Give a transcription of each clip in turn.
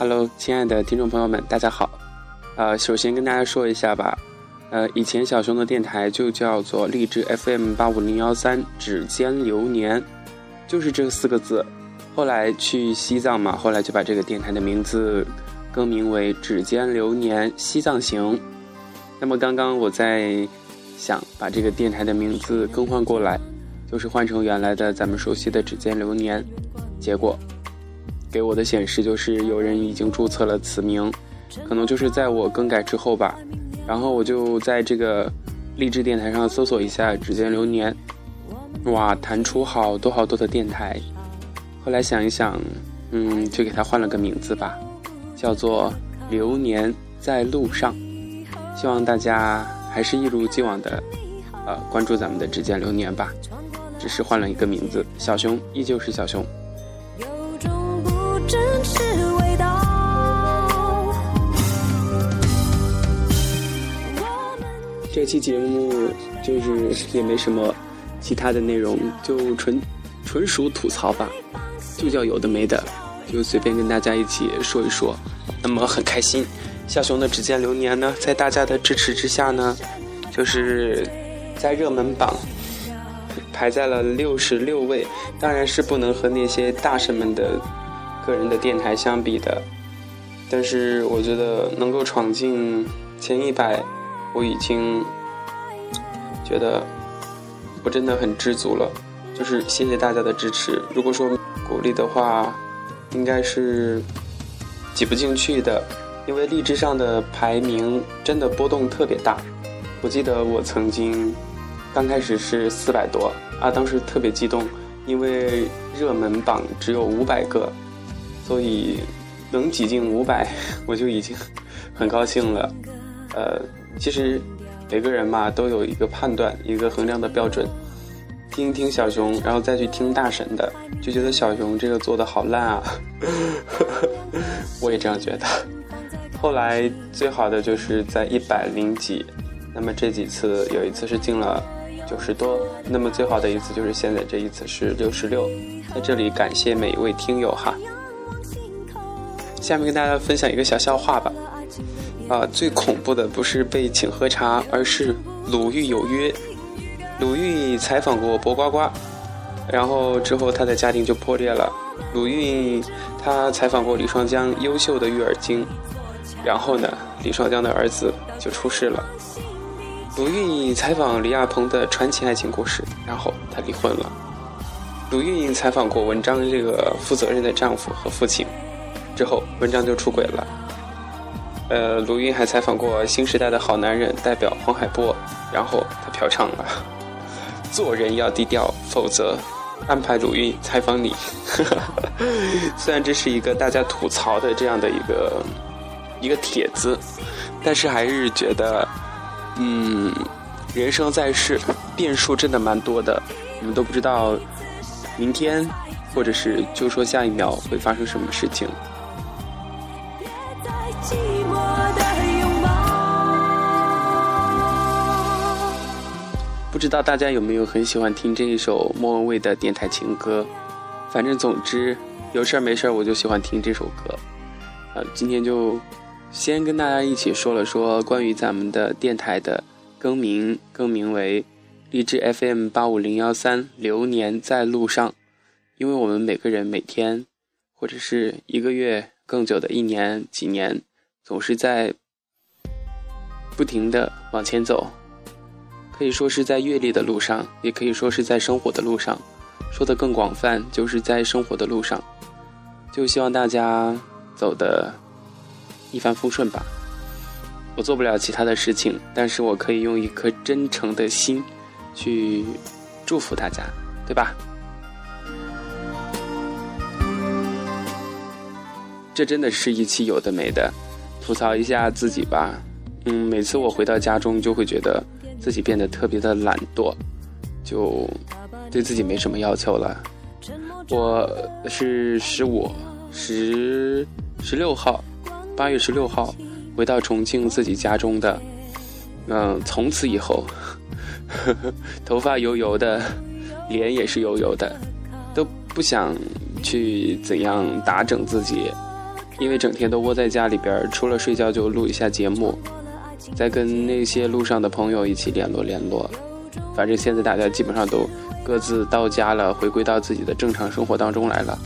Hello，亲爱的听众朋友们，大家好。呃，首先跟大家说一下吧。呃，以前小熊的电台就叫做励志 FM 八五零幺三指尖流年，就是这四个字。后来去西藏嘛，后来就把这个电台的名字更名为指尖流年西藏行。那么刚刚我在想把这个电台的名字更换过来，就是换成原来的咱们熟悉的指尖流年，结果。给我的显示就是有人已经注册了此名，可能就是在我更改之后吧。然后我就在这个励志电台上搜索一下“指尖流年”，哇，弹出好多好多的电台。后来想一想，嗯，就给他换了个名字吧，叫做“流年在路上”。希望大家还是一如既往的，呃，关注咱们的“指尖流年”吧。只是换了一个名字，小熊依旧是小熊。期节目就是也没什么其他的内容，就纯纯属吐槽吧，就叫有的没的，就随便跟大家一起说一说。那么很开心，小熊的指尖流年呢，在大家的支持之下呢，就是在热门榜排在了六十六位，当然是不能和那些大神们的个人的电台相比的，但是我觉得能够闯进前一百。我已经觉得我真的很知足了，就是谢谢大家的支持。如果说鼓励的话，应该是挤不进去的，因为荔枝上的排名真的波动特别大。我记得我曾经刚开始是四百多啊，当时特别激动，因为热门榜只有五百个，所以能挤进五百，我就已经很高兴了。呃。其实，每个人嘛都有一个判断、一个衡量的标准。听一听小熊，然后再去听大神的，就觉得小熊这个做的好烂啊！我也这样觉得。后来最好的就是在一百零几，那么这几次有一次是进了九十多，那么最好的一次就是现在这一次是六十六。在这里感谢每一位听友哈。下面跟大家分享一个小笑话吧。啊，最恐怖的不是被请喝茶，而是鲁豫有约。鲁豫采访过薄瓜瓜，然后之后他的家庭就破裂了。鲁豫他采访过李双江优秀的育儿经，然后呢，李双江的儿子就出事了。鲁豫采访李亚鹏的传奇爱情故事，然后他离婚了。鲁豫采访过文章这个负责任的丈夫和父亲，之后文章就出轨了。呃，鲁豫还采访过新时代的好男人代表黄海波，然后他嫖娼了。做人要低调，否则安排鲁豫采访你。虽然这是一个大家吐槽的这样的一个一个帖子，但是还是觉得，嗯，人生在世，变数真的蛮多的，我们都不知道明天，或者是就说下一秒会发生什么事情。不知道大家有没有很喜欢听这一首莫文蔚的电台情歌？反正总之有事儿没事儿我就喜欢听这首歌。呃，今天就先跟大家一起说了说关于咱们的电台的更名，更名为励志 FM 八五零幺三，流年在路上。因为我们每个人每天或者是一个月、更久的一年、几年，总是在不停的往前走。可以说是在阅历的路上，也可以说是在生活的路上。说的更广泛，就是在生活的路上。就希望大家走的一帆风顺吧。我做不了其他的事情，但是我可以用一颗真诚的心去祝福大家，对吧？这真的是一期有的没的，吐槽一下自己吧。嗯，每次我回到家中，就会觉得。自己变得特别的懒惰，就对自己没什么要求了。我是十五、十十六号，八月十六号回到重庆自己家中的。嗯，从此以后，头发油油的，脸也是油油的，都不想去怎样打整自己，因为整天都窝在家里边，除了睡觉就录一下节目，再跟那些路上的朋友一起联络联络。反正现在大家基本上都各自到家了，回归到自己的正常生活当中来了。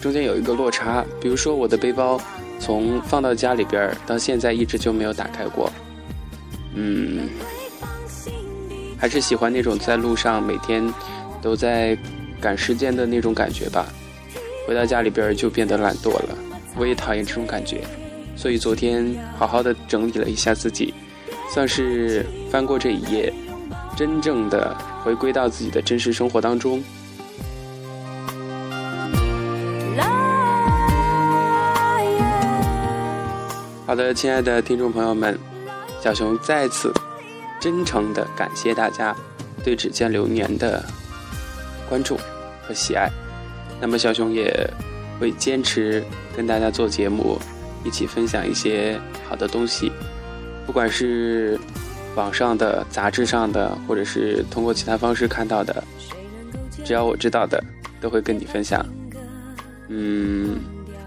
中间有一个落差，比如说我的背包从放到家里边到现在一直就没有打开过。嗯，还是喜欢那种在路上每天都在赶时间的那种感觉吧。回到家里边就变得懒惰了，我也讨厌这种感觉。所以昨天好好的整理了一下自己，算是翻过这一页。真正的回归到自己的真实生活当中。好的，亲爱的听众朋友们，小熊再次真诚的感谢大家对《指尖流年》的关注和喜爱。那么，小熊也会坚持跟大家做节目，一起分享一些好的东西，不管是。网上的、杂志上的，或者是通过其他方式看到的，只要我知道的，都会跟你分享。嗯，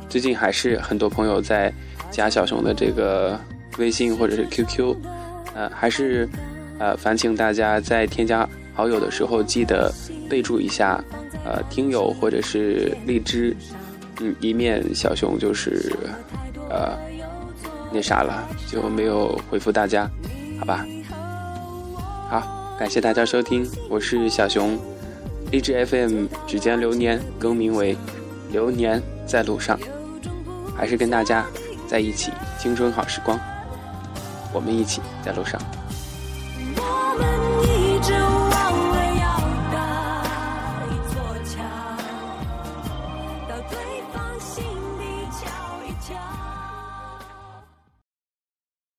最近还是很多朋友在加小熊的这个微信或者是 QQ，呃，还是呃，烦请大家在添加好友的时候记得备注一下，呃，听友或者是荔枝，嗯，以免小熊就是呃那啥了，就没有回复大家，好吧？好，感谢大家收听，我是小熊，荔枝 FM 指尖流年更名为流年在路上，还是跟大家在一起，青春好时光，我们一起在路上。我们